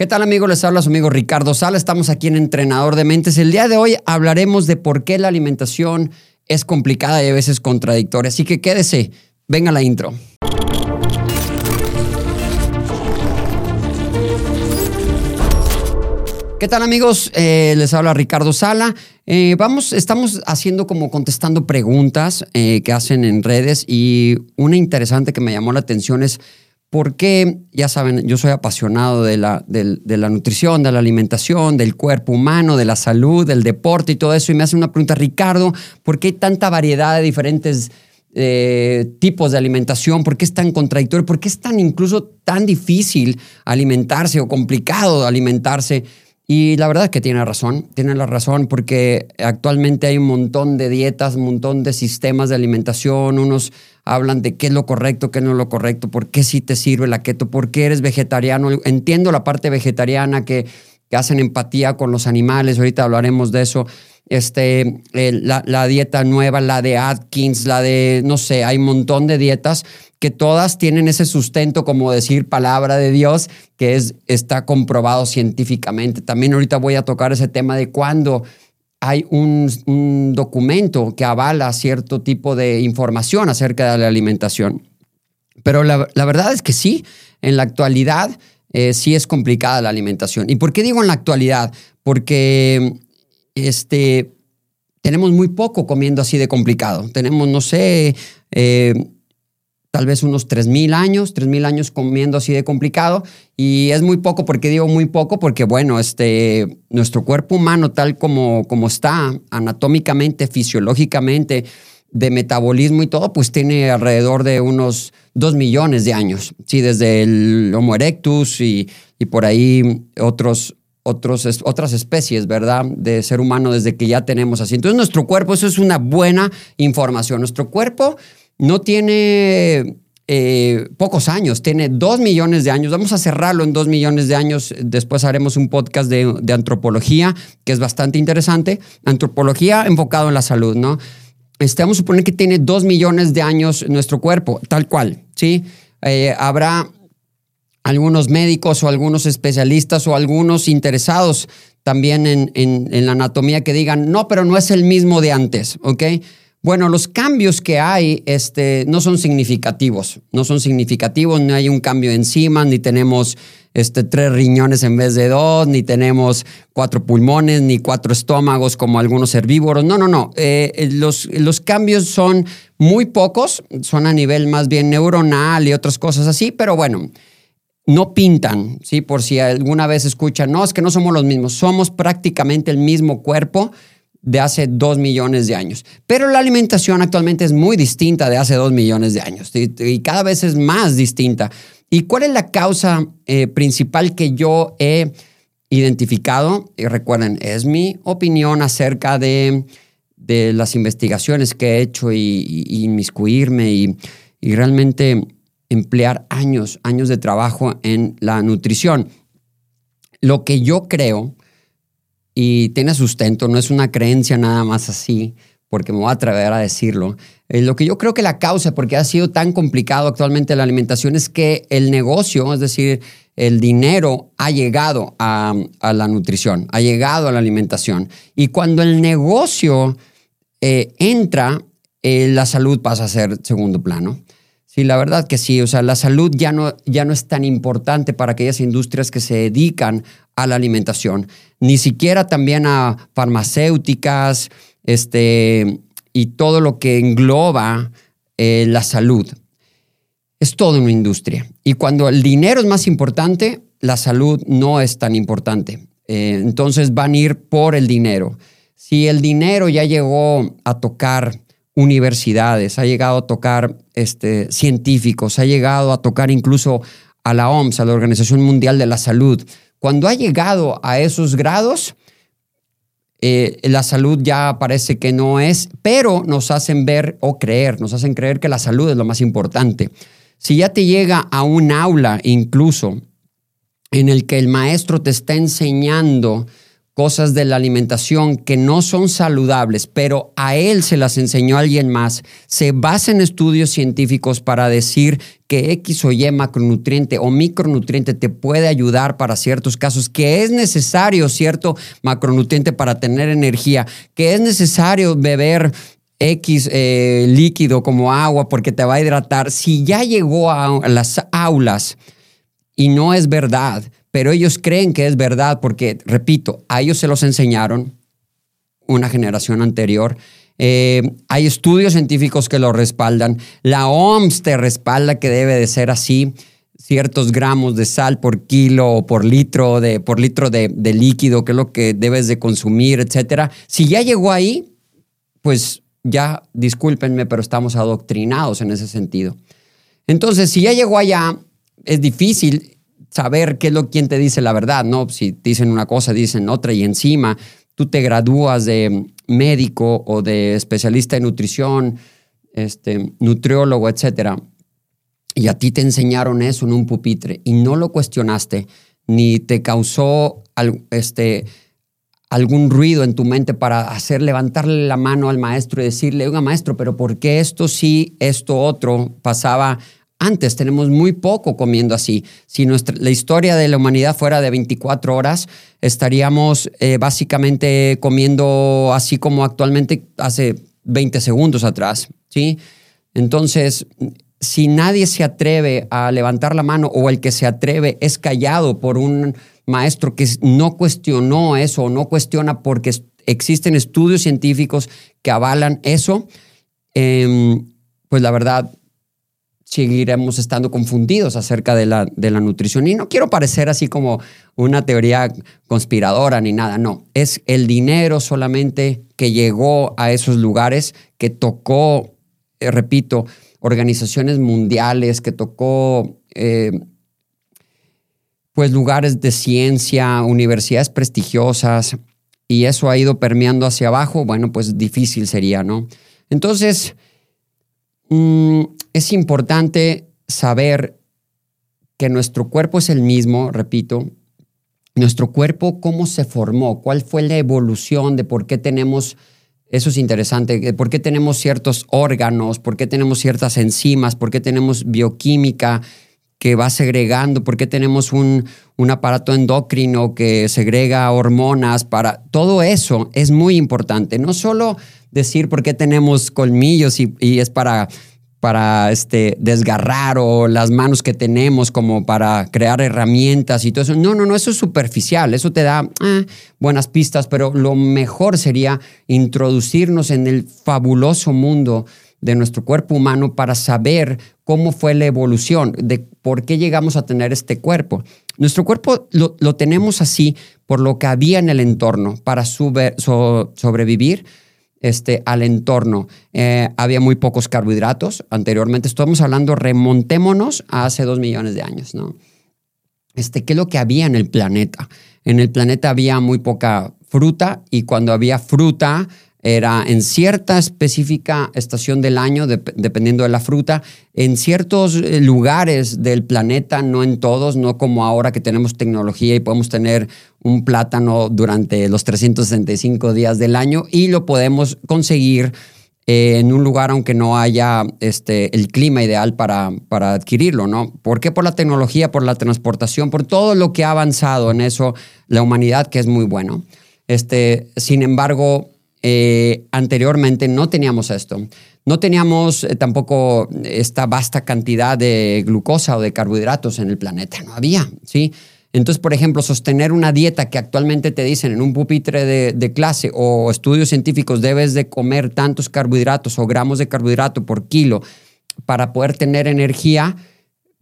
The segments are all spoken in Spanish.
¿Qué tal amigos? Les habla su amigo Ricardo Sala. Estamos aquí en Entrenador de Mentes. El día de hoy hablaremos de por qué la alimentación es complicada y a veces contradictoria. Así que quédese. Venga la intro. ¿Qué tal amigos? Eh, les habla Ricardo Sala. Eh, vamos, estamos haciendo como contestando preguntas eh, que hacen en redes y una interesante que me llamó la atención es porque, ya saben, yo soy apasionado de la, de, la, nutrición, de la alimentación, del cuerpo humano, de la salud, del deporte y todo eso. Y me hace una pregunta, Ricardo, ¿por qué hay tanta variedad de diferentes eh, tipos de alimentación? ¿Por qué es tan contradictorio? ¿Por qué es tan incluso tan difícil alimentarse o complicado alimentarse? Y la verdad es que tiene razón, tiene la razón porque actualmente hay un montón de dietas, un montón de sistemas de alimentación, unos hablan de qué es lo correcto, qué no es lo correcto, por qué sí te sirve la keto, por qué eres vegetariano. Entiendo la parte vegetariana que, que hacen empatía con los animales, ahorita hablaremos de eso. Este, la, la dieta nueva, la de Atkins, la de, no sé, hay un montón de dietas que todas tienen ese sustento, como decir palabra de Dios, que es, está comprobado científicamente. También ahorita voy a tocar ese tema de cuándo hay un, documento que avala cierto tipo de información acerca de la alimentación. Pero la, verdad es que sí, en la actualidad eh, sí es complicada la alimentación. ¿Y por qué digo en la actualidad? Porque este, tenemos muy poco comiendo así de complicado. Tenemos, no sé, eh, tal vez unos 3.000 años, 3.000 años comiendo así de complicado. Y es muy poco, porque digo muy poco? Porque, bueno, este, nuestro cuerpo humano tal como, como está, anatómicamente, fisiológicamente, de metabolismo y todo, pues tiene alrededor de unos 2 millones de años. Sí, desde el Homo erectus y, y por ahí otros, otros, otras especies, ¿verdad? De ser humano desde que ya tenemos así. Entonces, nuestro cuerpo, eso es una buena información. Nuestro cuerpo no tiene eh, pocos años, tiene dos millones de años. Vamos a cerrarlo en dos millones de años. Después haremos un podcast de, antropología, que es bastante interesante. Antropología enfocado en la salud, ¿no? Este, vamos a suponer que tiene dos millones de años nuestro cuerpo, tal cual, ¿sí? Eh, habrá algunos médicos o algunos especialistas o algunos interesados también en, en, la anatomía que digan, no, pero no es el mismo de antes, ¿ok? Bueno, los cambios que hay este, no son significativos, no son significativos, no hay un cambio encima, ni tenemos este, tres riñones en vez de dos, ni tenemos cuatro pulmones, ni cuatro estómagos como algunos herbívoros. No, no, no. Eh, los, los cambios son muy pocos, son a nivel más bien neuronal y otras cosas así, pero bueno, no pintan, ¿sí? Por si alguna vez escuchan, no, es que no somos los mismos, somos prácticamente el mismo cuerpo de hace dos millones de años. Pero la alimentación actualmente es muy distinta de hace dos millones de años y, cada vez es más distinta. ¿Y cuál es la causa eh, principal que yo he identificado? Y recuerden, es mi opinión acerca de, de las investigaciones que he hecho y, inmiscuirme y, y realmente emplear años, años de trabajo en la nutrición. Lo que yo creo y tiene sustento, no es una creencia nada más así, porque me voy a atrever a decirlo. Eh, lo que yo creo que la causa, porque ha sido tan complicado actualmente la alimentación, es que el negocio, es decir, el dinero ha llegado a, la nutrición, ha llegado a la alimentación. Y cuando el negocio eh, entra, eh, la salud pasa a ser segundo plano. Sí, la verdad que sí. O sea, la salud ya no, ya no es tan importante para aquellas industrias que se dedican a la alimentación, ni siquiera también a farmacéuticas este, y todo lo que engloba eh, la salud. Es todo una industria. Y cuando el dinero es más importante, la salud no es tan importante. Eh, entonces van a ir por el dinero. Si el dinero ya llegó a tocar universidades, ha llegado a tocar este, científicos, ha llegado a tocar incluso a la OMS, a la Organización Mundial de la Salud. Cuando ha llegado a esos grados, eh, la salud ya parece que no es, pero nos hacen ver o creer, nos hacen creer que la salud es lo más importante. Si ya te llega a un aula incluso en el que el maestro te está enseñando cosas de la alimentación que no son saludables, pero a él se las enseñó alguien más, se basa en estudios científicos para decir que X o Y macronutriente o micronutriente te puede ayudar para ciertos casos, que es necesario cierto macronutriente para tener energía, que es necesario beber X eh, líquido como agua porque te va a hidratar, si ya llegó a las aulas y no es verdad, pero ellos creen que es verdad porque, repito, a ellos se los enseñaron una generación anterior. Eh, hay estudios científicos que lo respaldan. La OMS te respalda que debe de ser así ciertos gramos de sal por kilo o por litro de, por litro de, de líquido, que es lo que debes de consumir, etcétera. Si ya llegó ahí, pues ya discúlpenme, pero estamos adoctrinados en ese sentido. Entonces, si ya llegó allá, es difícil saber qué es lo quien te dice la verdad, ¿no? Si dicen una cosa, dicen otra y encima tú te gradúas de médico o de especialista en nutrición, este, nutriólogo, etcétera, y a ti te enseñaron eso en un pupitre y no lo cuestionaste, ni te causó este, algún ruido en tu mente para hacer levantarle la mano al maestro y decirle, oiga maestro, pero ¿por qué esto sí, esto otro pasaba antes tenemos muy poco comiendo así. Si nuestra, la historia de la humanidad fuera de 24 horas, estaríamos eh, básicamente comiendo así como actualmente hace 20 segundos atrás. ¿sí? Entonces, si nadie se atreve a levantar la mano o el que se atreve es callado por un maestro que no cuestionó eso o no cuestiona porque existen estudios científicos que avalan eso, em, pues la verdad seguiremos estando confundidos acerca de la, de la nutrición. Y no quiero parecer así como una teoría conspiradora ni nada, no. Es el dinero solamente que llegó a esos lugares, que tocó, eh, repito, organizaciones mundiales, que tocó eh, pues lugares de ciencia, universidades prestigiosas, y eso ha ido permeando hacia abajo, bueno, pues difícil sería, ¿no? Entonces, Mm, es importante saber que nuestro cuerpo es el mismo, repito, nuestro cuerpo, cómo se formó, cuál fue la evolución de por qué tenemos, eso es interesante, por qué tenemos ciertos órganos, por qué tenemos ciertas enzimas, por qué tenemos bioquímica que va segregando, por qué tenemos un, un aparato endocrino que segrega hormonas para... Todo eso es muy importante, no solo decir por qué tenemos colmillos y, es para, para este, desgarrar o las manos que tenemos como para crear herramientas y todo eso. No, no, no, eso es superficial, eso te da ah, buenas pistas, pero lo mejor sería introducirnos en el fabuloso mundo de nuestro cuerpo humano para saber cómo fue la evolución, de por qué llegamos a tener este cuerpo. Nuestro cuerpo lo, tenemos así por lo que había en el entorno para sobrevivir este, al entorno. Eh, había muy pocos carbohidratos anteriormente. Estamos hablando, remontémonos a hace dos millones de años, ¿no? Este, ¿Qué es lo que había en el planeta? En el planeta había muy poca fruta y cuando había fruta era en cierta específica estación del año, dependiendo de la fruta, en ciertos eh, lugares del planeta, no en todos, no como ahora que tenemos tecnología y podemos tener un plátano durante los 365 días del año y lo podemos conseguir eh, en un lugar aunque no haya este, el clima ideal para, para adquirirlo, ¿no? ¿Por qué? Por la tecnología, por la transportación, por todo lo que ha avanzado en eso la humanidad, que es muy bueno. Este, sin embargo, eh, anteriormente no teníamos esto. No teníamos eh, tampoco esta vasta cantidad de glucosa o de carbohidratos en el planeta, no había, ¿sí? Entonces, por ejemplo, sostener una dieta que actualmente te dicen en un pupitre de, de, clase o estudios científicos debes de comer tantos carbohidratos o gramos de carbohidrato por kilo para poder tener energía,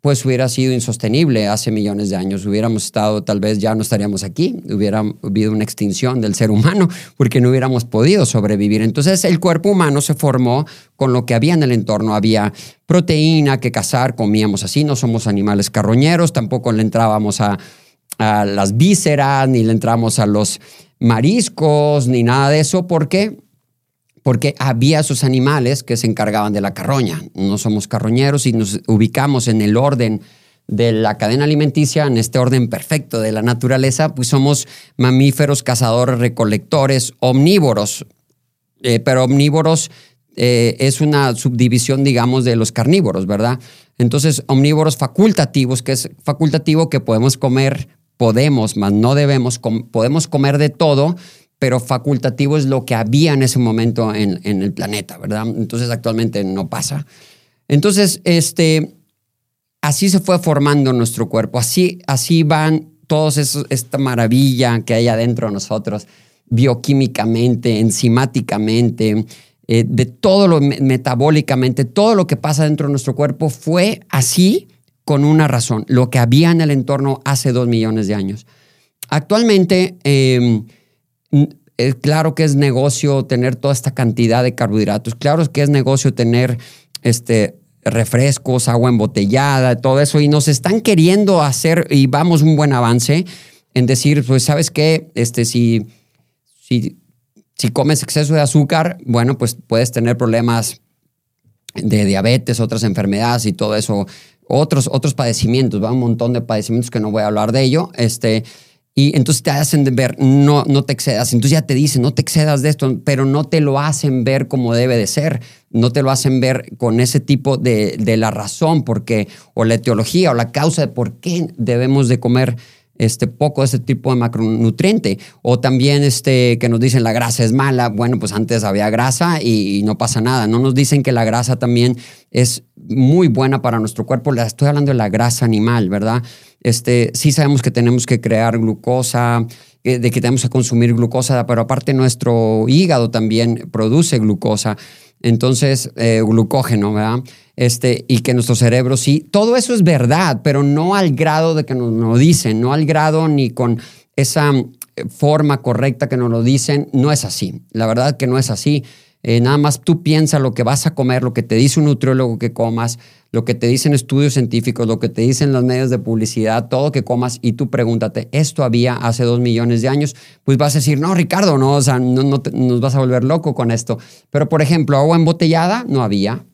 pues hubiera sido insostenible hace millones de años. Hubiéramos estado, tal vez ya no estaríamos aquí, hubiera habido una extinción del ser humano porque no hubiéramos podido sobrevivir. Entonces el cuerpo humano se formó con lo que había en el entorno. Había proteína que cazar, comíamos así, no somos animales carroñeros, tampoco le entrábamos a, a las vísceras, ni le entramos a los mariscos, ni nada de eso, porque porque había esos animales que se encargaban de la carroña. No somos carroñeros y nos ubicamos en el orden de la cadena alimenticia, en este orden perfecto de la naturaleza, pues somos mamíferos, cazadores, recolectores, omnívoros. Eh, pero omnívoros eh, es una subdivisión, digamos, de los carnívoros, ¿verdad? Entonces, omnívoros facultativos, que es facultativo que podemos comer, podemos, más no debemos, podemos comer de todo, pero facultativo es lo que había en ese momento en, el planeta, ¿verdad? Entonces, actualmente no pasa. Entonces, este, así se fue formando nuestro cuerpo, así, así van todos esos, esta maravilla que hay adentro de nosotros, bioquímicamente, enzimáticamente, eh, de todo lo metabólicamente, todo lo que pasa dentro de nuestro cuerpo fue así con una razón, lo que había en el entorno hace dos millones de años. Actualmente, em, es claro que es negocio tener toda esta cantidad de carbohidratos, claro que es negocio tener este, refrescos, agua embotellada, todo eso, y nos están queriendo hacer, y vamos un buen avance en decir, pues, ¿sabes qué? Este, si, si comes exceso de azúcar, bueno, pues puedes tener problemas de diabetes, otras enfermedades y todo eso, otros, otros padecimientos, va un montón de padecimientos que no voy a hablar de ello, este, y entonces te hacen ver, no, no te excedas, entonces ya te dicen, no te excedas de esto, pero no te lo hacen ver como debe de ser, no te lo hacen ver con ese tipo de, de la razón, porque, o la etiología, o la causa de por qué debemos de comer este, poco de ese tipo de macronutriente. O también este, que nos dicen la grasa es mala. Bueno, pues antes había grasa y, no pasa nada. No nos dicen que la grasa también es muy buena para nuestro cuerpo. Estoy hablando de la grasa animal, ¿verdad? Este, sí sabemos que tenemos que crear glucosa, de que tenemos que consumir glucosa, pero aparte nuestro hígado también produce glucosa. Entonces, eh, glucógeno, ¿verdad? Este, y que nuestro cerebro sí, todo eso es verdad, pero no al grado de que nos lo dicen, no al grado ni con esa eh, forma correcta que nos lo dicen, no es así. La verdad que no es así. Eh, nada más tú piensas lo que vas a comer, lo que te dice un nutriólogo que comas, lo que te dicen estudios científicos, lo que te dicen los medios de publicidad, todo que comas y tú pregúntate, ¿esto había hace dos millones de años? Pues vas a decir, no, Ricardo, no, o sea, no, no nos vas a volver loco con esto. Pero, por ejemplo, agua embotellada no había,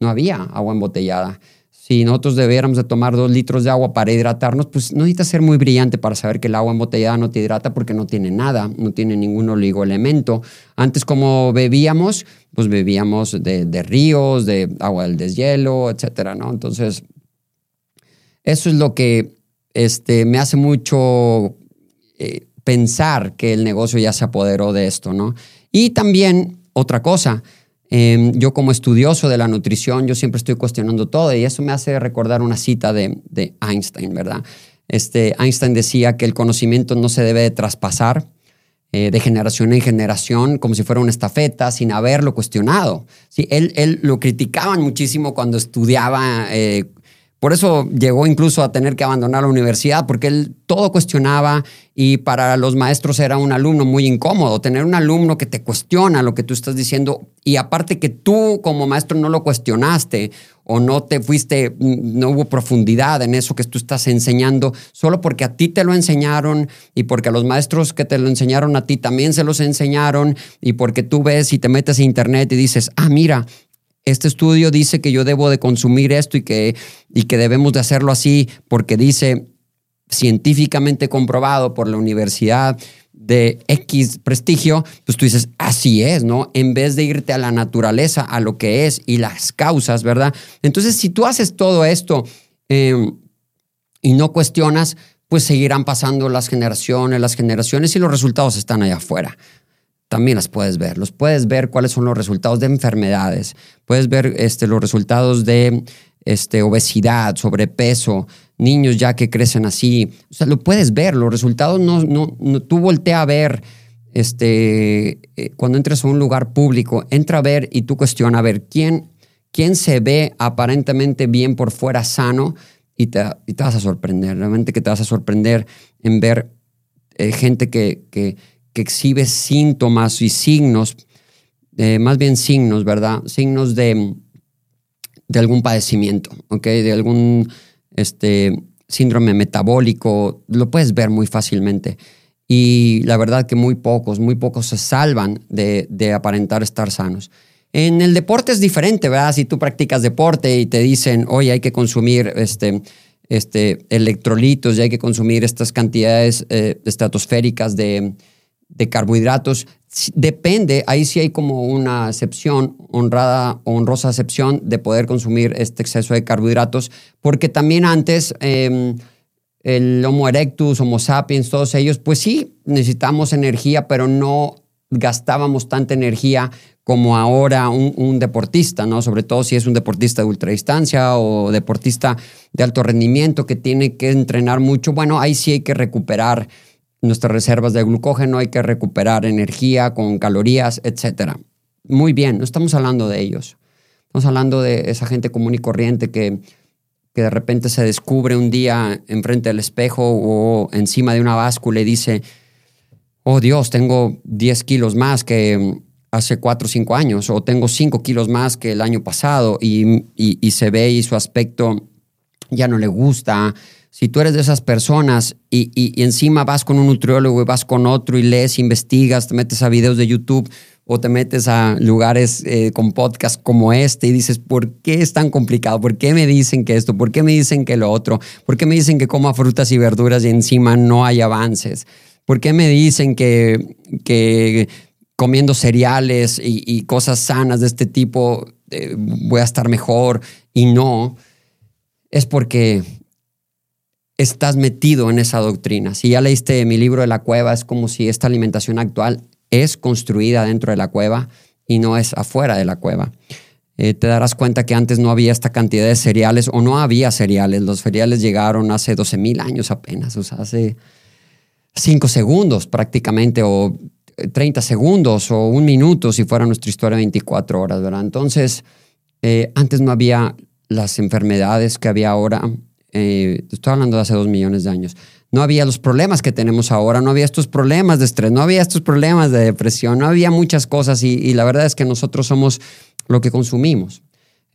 no había agua embotellada si nosotros debiéramos de tomar dos litros de agua para hidratarnos, pues no necesita ser muy brillante para saber que el agua embotellada no te hidrata porque no tiene nada, no tiene ningún oligoelemento. Antes como bebíamos, pues bebíamos de, ríos, de agua del deshielo, etcétera, ¿no? Entonces, eso es lo que este, me hace mucho eh, pensar que el negocio ya se apoderó de esto, ¿no? Y también otra cosa, Em, yo como estudioso de la nutrición, yo siempre estoy cuestionando todo y eso me hace recordar una cita de, Einstein, ¿verdad? Este, Einstein decía que el conocimiento no se debe de traspasar eh, de generación en generación como si fuera una estafeta sin haberlo cuestionado. ¿sí? Él, él lo criticaban muchísimo cuando estudiaba eh, por eso llegó incluso a tener que abandonar la universidad, porque él todo cuestionaba y para los maestros era un alumno muy incómodo. Tener un alumno que te cuestiona lo que tú estás diciendo y aparte que tú como maestro no lo cuestionaste o no te fuiste, no hubo profundidad en eso que tú estás enseñando, solo porque a ti te lo enseñaron y porque a los maestros que te lo enseñaron a ti también se los enseñaron y porque tú ves y te metes a internet y dices, ah, mira, este estudio dice que yo debo de consumir esto y que, y que debemos de hacerlo así porque dice científicamente comprobado por la universidad de X prestigio, pues tú dices, así es, ¿no? En vez de irte a la naturaleza, a lo que es y las causas, ¿verdad? Entonces, si tú haces todo esto em, y no cuestionas, pues seguirán pasando las generaciones, las generaciones y los resultados están allá afuera también las puedes ver. Los puedes ver cuáles son los resultados de enfermedades. Puedes ver este, los resultados de este, obesidad, sobrepeso, niños ya que crecen así. O sea, lo puedes ver. Los resultados no, no, tú voltea a ver. Este, eh, cuando entres a un lugar público, entra a ver y tú cuestiona a ver quién, quién se ve aparentemente bien por fuera sano y te, y te vas a sorprender. Realmente que te vas a sorprender en ver eh, gente que, que que exhibe síntomas y signos, eh, más bien signos, ¿verdad? Signos de, de algún padecimiento, ¿ok? De algún este, síndrome metabólico, lo puedes ver muy fácilmente. Y la verdad que muy pocos, muy pocos se salvan de, de aparentar estar sanos. En el deporte es diferente, ¿verdad? Si tú practicas deporte y te dicen, oye, hay que consumir este, este, electrolitos y hay que consumir estas cantidades eh, estratosféricas de, de carbohidratos. Depende, ahí sí hay como una excepción, honrada honrosa excepción de poder consumir este exceso de carbohidratos, porque también antes em, el Homo erectus, Homo sapiens, todos ellos, pues sí, necesitamos energía, pero no gastábamos tanta energía como ahora un, deportista, ¿no? Sobre todo si es un deportista de ultradistancia o deportista de alto rendimiento que tiene que entrenar mucho. Bueno, ahí sí hay que recuperar nuestras reservas de glucógeno, hay que recuperar energía con calorías, etc. Muy bien, no estamos hablando de ellos. Estamos hablando de esa gente común y corriente que, que de repente se descubre un día enfrente del espejo o encima de una báscula y dice, oh Dios, tengo 10 kilos más que hace 4 o 5 años, o tengo 5 kilos más que el año pasado y, y se ve y su aspecto ya no le gusta, si tú eres de esas personas y, encima vas con un nutriólogo y vas con otro y lees, investigas, te metes a videos de YouTube o te metes a lugares eh, con podcasts como este y dices, ¿por qué es tan complicado? ¿Por qué me dicen que esto? ¿Por qué me dicen que lo otro? ¿Por qué me dicen que coma frutas y verduras y encima no hay avances? ¿Por qué me dicen que, que comiendo cereales y, cosas sanas de este tipo eh, voy a estar mejor y no? Es porque estás metido en esa doctrina. Si ya leíste mi libro de la cueva, es como si esta alimentación actual es construida dentro de la cueva y no es afuera de la cueva. Eh, te darás cuenta que antes no había esta cantidad de cereales o no había cereales. Los cereales llegaron hace 12 mil años apenas, o sea, hace 5 segundos prácticamente o 30 segundos o un minuto si fuera nuestra historia 24 horas, ¿verdad? Entonces, eh, antes no había las enfermedades que había ahora, eh, estoy hablando de hace dos millones de años, no había los problemas que tenemos ahora, no había estos problemas de estrés, no había estos problemas de depresión, no había muchas cosas y, la verdad es que nosotros somos lo que consumimos.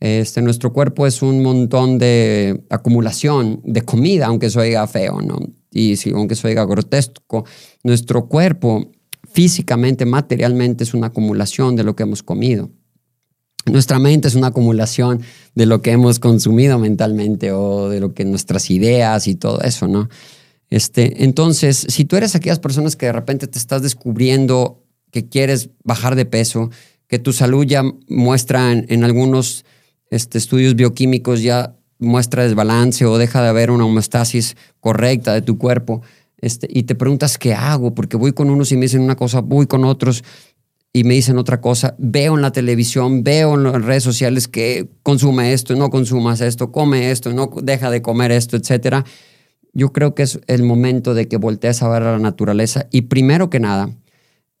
Este, nuestro cuerpo es un montón de acumulación de comida, aunque se oiga feo, ¿no? Y si, aunque se oiga grotesco, nuestro cuerpo físicamente, materialmente es una acumulación de lo que hemos comido. Nuestra mente es una acumulación de lo que hemos consumido mentalmente o de lo que nuestras ideas y todo eso, ¿no? Este, entonces, si tú eres aquellas personas que de repente te estás descubriendo que quieres bajar de peso, que tu salud ya muestra en, algunos este, estudios bioquímicos ya muestra desbalance o deja de haber una homeostasis correcta de tu cuerpo, este, y te preguntas qué hago, porque voy con unos y me dicen una cosa, voy con otros, y me dicen otra cosa, veo en la televisión, veo en las redes sociales que consume esto, no consumas esto, come esto, no deja de comer esto, etcétera. Yo creo que es el momento de que voltees a ver a la naturaleza y primero que nada,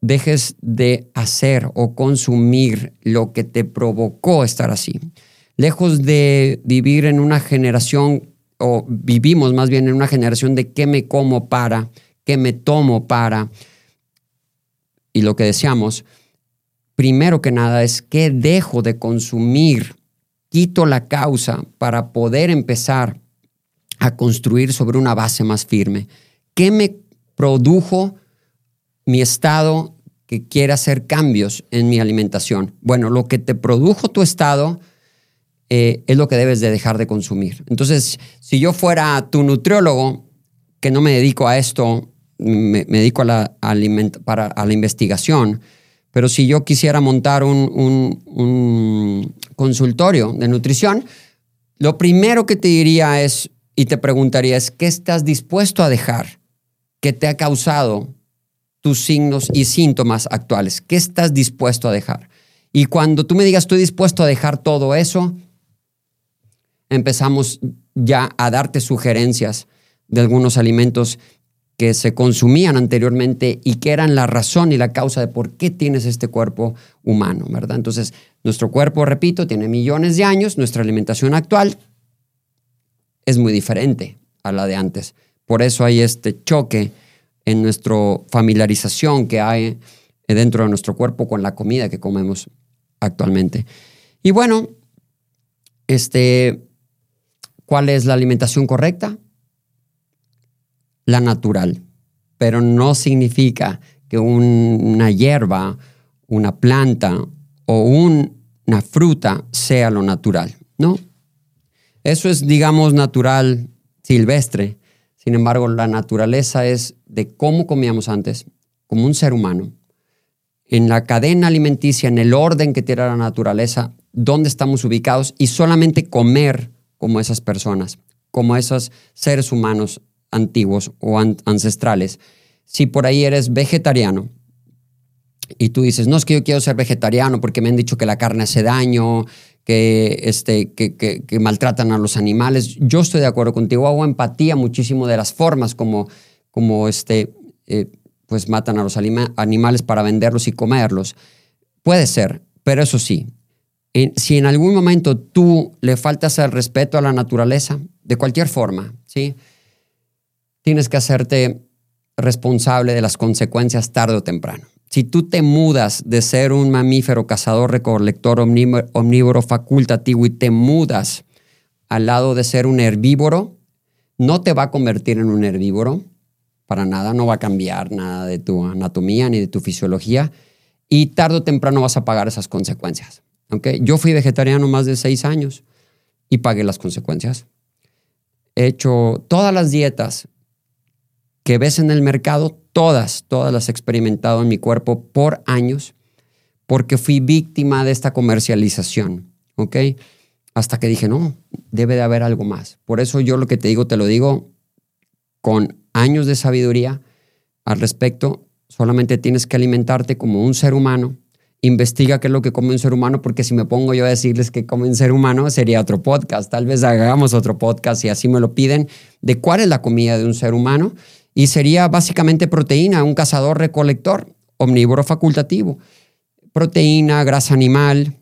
dejes de hacer o consumir lo que te provocó estar así. Lejos de vivir en una generación, o vivimos más bien en una generación de qué me como para, qué me tomo para, y lo que deseamos, primero que nada es qué dejo de consumir, quito la causa para poder empezar a construir sobre una base más firme. ¿Qué me produjo mi estado que quiere hacer cambios en mi alimentación? Bueno, lo que te produjo tu estado eh, es lo que debes de dejar de consumir. Entonces, si yo fuera tu nutriólogo, que no me dedico a esto, me, dedico a la, para, a la investigación, pero si yo quisiera montar un, consultorio de nutrición, lo primero que te diría es, y te preguntaría es, ¿qué estás dispuesto a dejar que te ha causado tus signos y síntomas actuales? ¿Qué estás dispuesto a dejar? Y cuando tú me digas, estoy dispuesto a dejar todo eso, empezamos ya a darte sugerencias de algunos alimentos que se consumían anteriormente y que eran la razón y la causa de por qué tienes este cuerpo humano, ¿verdad? Entonces, nuestro cuerpo, repito, tiene millones de años, nuestra alimentación actual es muy diferente a la de antes. Por eso hay este choque en nuestra familiarización que hay dentro de nuestro cuerpo con la comida que comemos actualmente. Y bueno, este, ¿cuál es la alimentación correcta? La natural, pero no significa que una hierba, una planta o una fruta sea lo natural, ¿no? Eso es, digamos, natural silvestre. Sin embargo, la naturaleza es de cómo comíamos antes, como un ser humano, en la cadena alimenticia, en el orden que tiene la naturaleza, dónde estamos ubicados y solamente comer como esas personas, como esos seres humanos antiguos o ancestrales. Si por ahí eres vegetariano y tú dices, no es que yo quiero ser vegetariano porque me han dicho que la carne hace daño, que, este, que, maltratan a los animales, yo estoy de acuerdo contigo, hago empatía muchísimo de las formas como, como este, eh, pues matan a los animales para venderlos y comerlos. Puede ser, pero eso sí, si en algún momento tú le faltas el respeto a la naturaleza, de cualquier forma, ¿sí? Tienes que hacerte responsable de las consecuencias tarde o temprano. Si tú te mudas de ser un mamífero cazador, recolector, omnívoro, facultativo y te mudas al lado de ser un herbívoro, no te va a convertir en un herbívoro, para nada, no va a cambiar nada de tu anatomía ni de tu fisiología y tarde o temprano vas a pagar esas consecuencias. ¿okay? Yo fui vegetariano más de seis años y pagué las consecuencias. He hecho todas las dietas que ves en el mercado, todas, todas las he experimentado en mi cuerpo por años, porque fui víctima de esta comercialización, ¿ok? Hasta que dije, no, debe de haber algo más. Por eso yo lo que te digo, te lo digo con años de sabiduría al respecto. Solamente tienes que alimentarte como un ser humano. Investiga qué es lo que come un ser humano, porque si me pongo yo a decirles que come un ser humano, sería otro podcast. Tal vez hagamos otro podcast y así me lo piden, de cuál es la comida de un ser humano y sería básicamente proteína, un cazador-recolector, omnívoro facultativo. Proteína, grasa animal,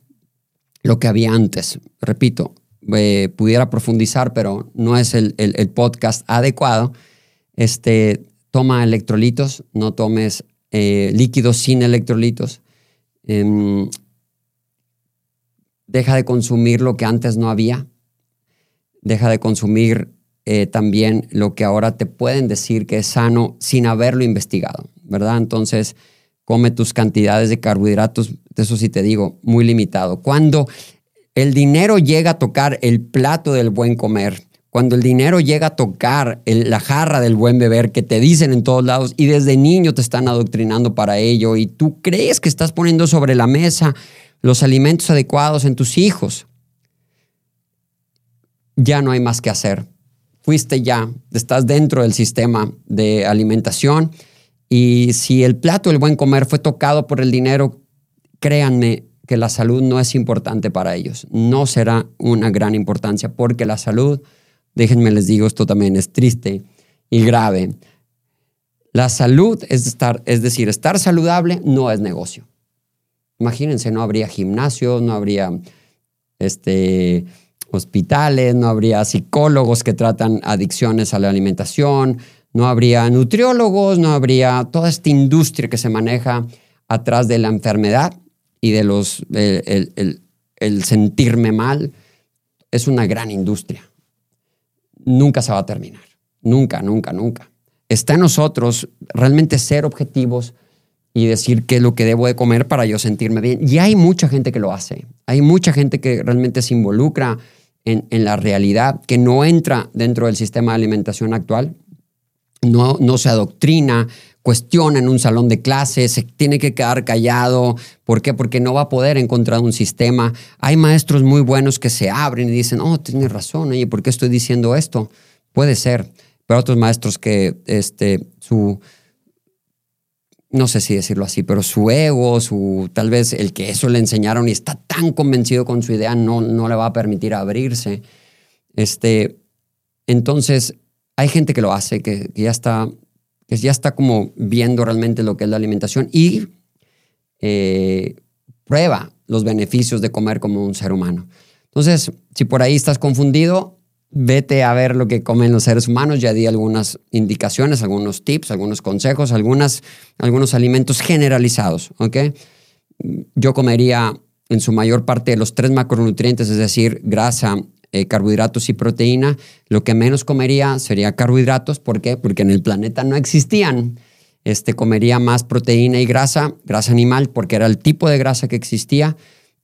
lo que había antes. Repito, eh, pudiera profundizar, pero no es el, podcast adecuado. Este, toma electrolitos, no tomes eh, líquidos sin electrolitos. Em, deja de consumir lo que antes no había. Deja de consumir eh, también lo que ahora te pueden decir que es sano sin haberlo investigado, ¿verdad? Entonces, come tus cantidades de carbohidratos, eso sí te digo, muy limitado. Cuando el dinero llega a tocar el plato del buen comer, cuando el dinero llega a tocar la jarra del buen beber que te dicen en todos lados y desde niño te están adoctrinando para ello y tú crees que estás poniendo sobre la mesa los alimentos adecuados en tus hijos, ya no hay más que hacer fuiste ya, estás dentro del sistema de alimentación y si el plato del buen comer fue tocado por el dinero, créanme que la salud no es importante para ellos. No será una gran importancia porque la salud, déjenme les digo, esto también es triste y grave. La salud es, estar, es decir, estar saludable no es negocio. Imagínense, no habría gimnasio, no habría este, hospitales, no habría psicólogos que tratan adicciones a la alimentación, no habría nutriólogos, no habría toda esta industria que se maneja atrás de la enfermedad y de los el, sentirme mal. Es una gran industria. Nunca se va a terminar. Nunca, nunca, nunca. Está en nosotros realmente ser objetivos y decir qué es lo que debo de comer para yo sentirme bien. Y hay mucha gente que lo hace. Hay mucha gente que realmente se involucra en, la realidad, que no entra dentro del sistema de alimentación actual, no, no se adoctrina, cuestiona en un salón de clases, se tiene que quedar callado. ¿Por qué? Porque no va a poder encontrar un sistema. Hay maestros muy buenos que se abren y dicen, oh, tienes razón, oye, ¿por qué estoy diciendo esto? Puede ser. Pero otros maestros que este, su, no sé si decirlo así, pero su ego, su tal vez el que eso le enseñaron y está tan convencido con su idea no, no le va a permitir abrirse. Este, entonces, hay gente que lo hace, que, ya está, que ya está como viendo realmente lo que es la alimentación y eh, prueba los beneficios de comer como un ser humano. Entonces, si por ahí estás confundido, vete a ver lo que comen los seres humanos. Ya di algunas indicaciones, algunos tips, algunos consejos, algunas, algunos alimentos generalizados. Yo comería en su mayor parte los tres macronutrientes, es decir, grasa, eh, carbohidratos y proteína. Lo que menos comería sería carbohidratos. ¿Por qué? Porque en el planeta no existían. Este, comería más proteína y grasa, grasa animal, porque era el tipo de grasa que existía.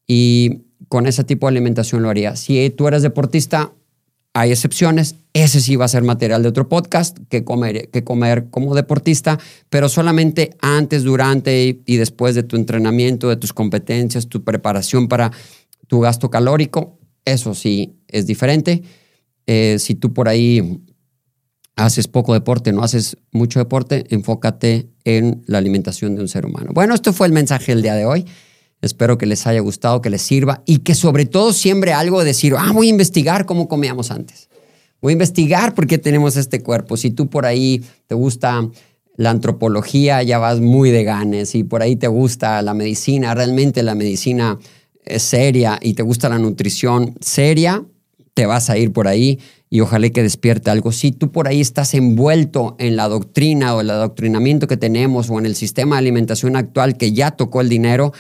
Y con ese tipo de alimentación lo haría. Si tú eres deportista, hay excepciones. Ese sí va a ser material de otro podcast que comer, que comer como deportista, pero solamente antes, durante y después de tu entrenamiento, de tus competencias, tu preparación para tu gasto calórico. Eso sí es diferente. Eh, si tú por ahí haces poco deporte, no haces mucho deporte, enfócate en la alimentación de un ser humano. Bueno, esto fue el mensaje del día de hoy. Espero que les haya gustado, que les sirva y que sobre todo siembre algo de decir, ah, voy a investigar cómo comíamos antes. Voy a investigar por qué tenemos este cuerpo. Si tú por ahí te gusta la antropología, ya vas muy de ganes. Si por ahí te gusta la medicina, realmente la medicina es seria y te gusta la nutrición seria, te vas a ir por ahí y ojalá que despierte algo. Si tú por ahí estás envuelto en la doctrina o el adoctrinamiento que tenemos o en el sistema de alimentación actual que ya tocó el dinero,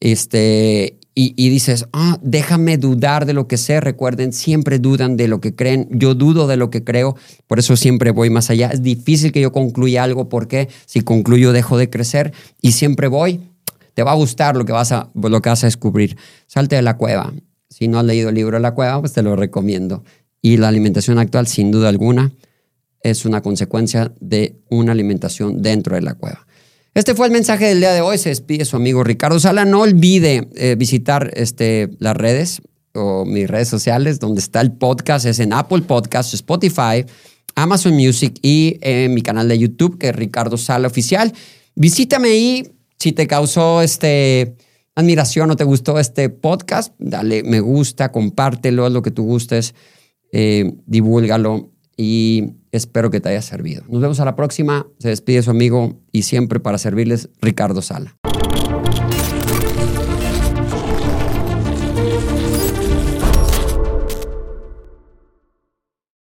este, y, dices, ah, déjame dudar de lo que sé. Recuerden, siempre dudan de lo que creen. Yo dudo de lo que creo, por eso siempre voy más allá. Es difícil que yo concluya algo porque si concluyo dejo de crecer y siempre voy. Te va a gustar lo que vas a, lo que vas a descubrir. Salte de la cueva. Si no has leído el libro de la cueva, pues te lo recomiendo. Y la alimentación actual, sin duda alguna, es una consecuencia de una alimentación dentro de la cueva. Este fue el mensaje del día de hoy. Se despide su amigo Ricardo Sala. No olvide eh, visitar este, las redes o mis redes sociales, donde está el podcast. Es en Apple Podcasts, Spotify, Amazon Music y en mi canal de YouTube, que es Ricardo Sala Oficial. Visítame ahí. Si te causó este, admiración o te gustó este podcast, dale me gusta, compártelo, es lo que tú gustes, eh, divúlgalo y espero que te haya servido. Nos vemos a la próxima. Se despide su amigo y siempre para servirles Ricardo Sala.